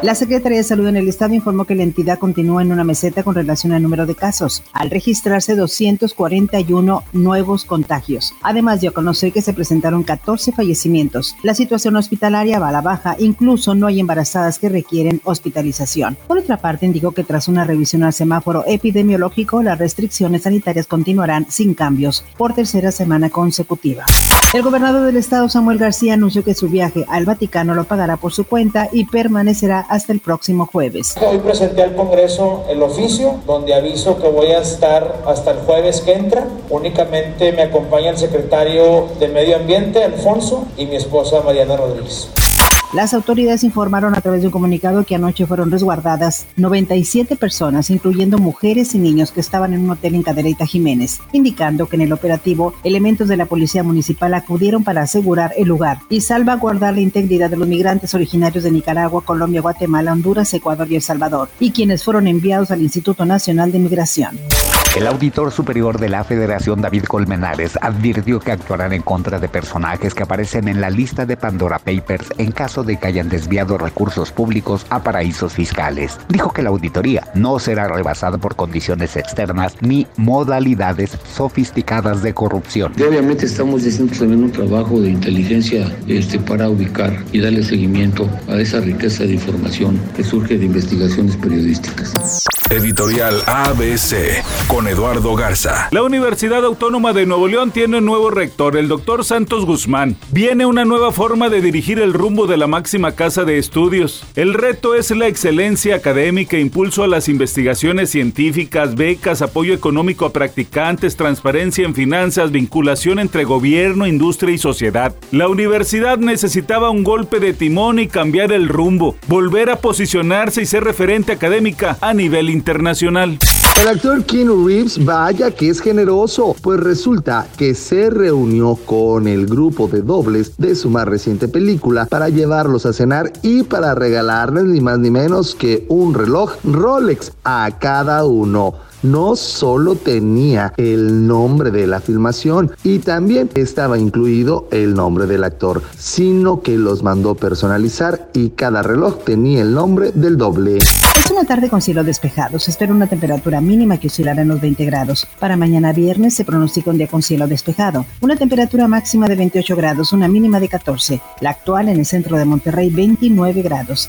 La Secretaría de Salud en el Estado informó que la entidad continúa en una meseta con relación al número de casos, al registrarse 241 nuevos contagios. Además, dio a conocer que se presentaron 14 fallecimientos. La situación hospitalaria va a la baja, incluso no hay embarazadas que requieren hospitalización. Por otra parte, indicó que tras una revisión al semáforo epidemiológico, las restricciones sanitarias continuarán sin cambios por tercera semana consecutiva. El gobernador del estado, Samuel García, anunció que su viaje al Vaticano lo pagará por su cuenta y permanecerá hasta el próximo jueves. Hoy presenté al Congreso el oficio donde aviso que voy a estar hasta el jueves que entra. Únicamente me acompaña el secretario de Medio Ambiente, Alfonso, y mi esposa Mariana Rodríguez. Las autoridades informaron a través de un comunicado que anoche fueron resguardadas 97 personas, incluyendo mujeres y niños que estaban en un hotel en Cadereyta Jiménez, indicando que en el operativo elementos de la Policía Municipal acudieron para asegurar el lugar y salvaguardar la integridad de los migrantes originarios de Nicaragua, Colombia, Guatemala, Honduras, Ecuador y El Salvador, y quienes fueron enviados al Instituto Nacional de Migración. El auditor superior de la Federación, David Colmenares, advirtió que actuarán en contra de personajes que aparecen en la lista de Pandora Papers en caso de que hayan desviado recursos públicos a paraísos fiscales. Dijo que la auditoría no será rebasada por condiciones externas ni modalidades sofisticadas de corrupción. Obviamente estamos haciendo también un trabajo de inteligencia este, para ubicar y darle seguimiento a esa riqueza de información que surge de investigaciones periodísticas. Editorial ABC con Eduardo Garza. La Universidad Autónoma de Nuevo León tiene un nuevo rector, el doctor Santos Guzmán. Viene una nueva forma de dirigir el rumbo de la máxima casa de estudios. El reto es la excelencia académica, impulso a las investigaciones científicas, becas, apoyo económico a practicantes, transparencia en finanzas, vinculación entre gobierno, industria y sociedad. La universidad necesitaba un golpe de timón y cambiar el rumbo, volver a posicionarse y ser referente académica a nivel internacional. El actor Keanu Reeves, vaya que es generoso, pues resulta que se reunió con el grupo de dobles de su más reciente película para llevarlos a cenar y para regalarles ni más ni menos que un reloj Rolex a cada uno no solo tenía el nombre de la filmación y también estaba incluido el nombre del actor, sino que los mandó personalizar y cada reloj tenía el nombre del doble. Es una tarde con cielo despejado. Se espera una temperatura mínima que oscilará en los 20 grados. Para mañana viernes se pronostica un día con cielo despejado. Una temperatura máxima de 28 grados, una mínima de 14. La actual en el centro de Monterrey, 29 grados.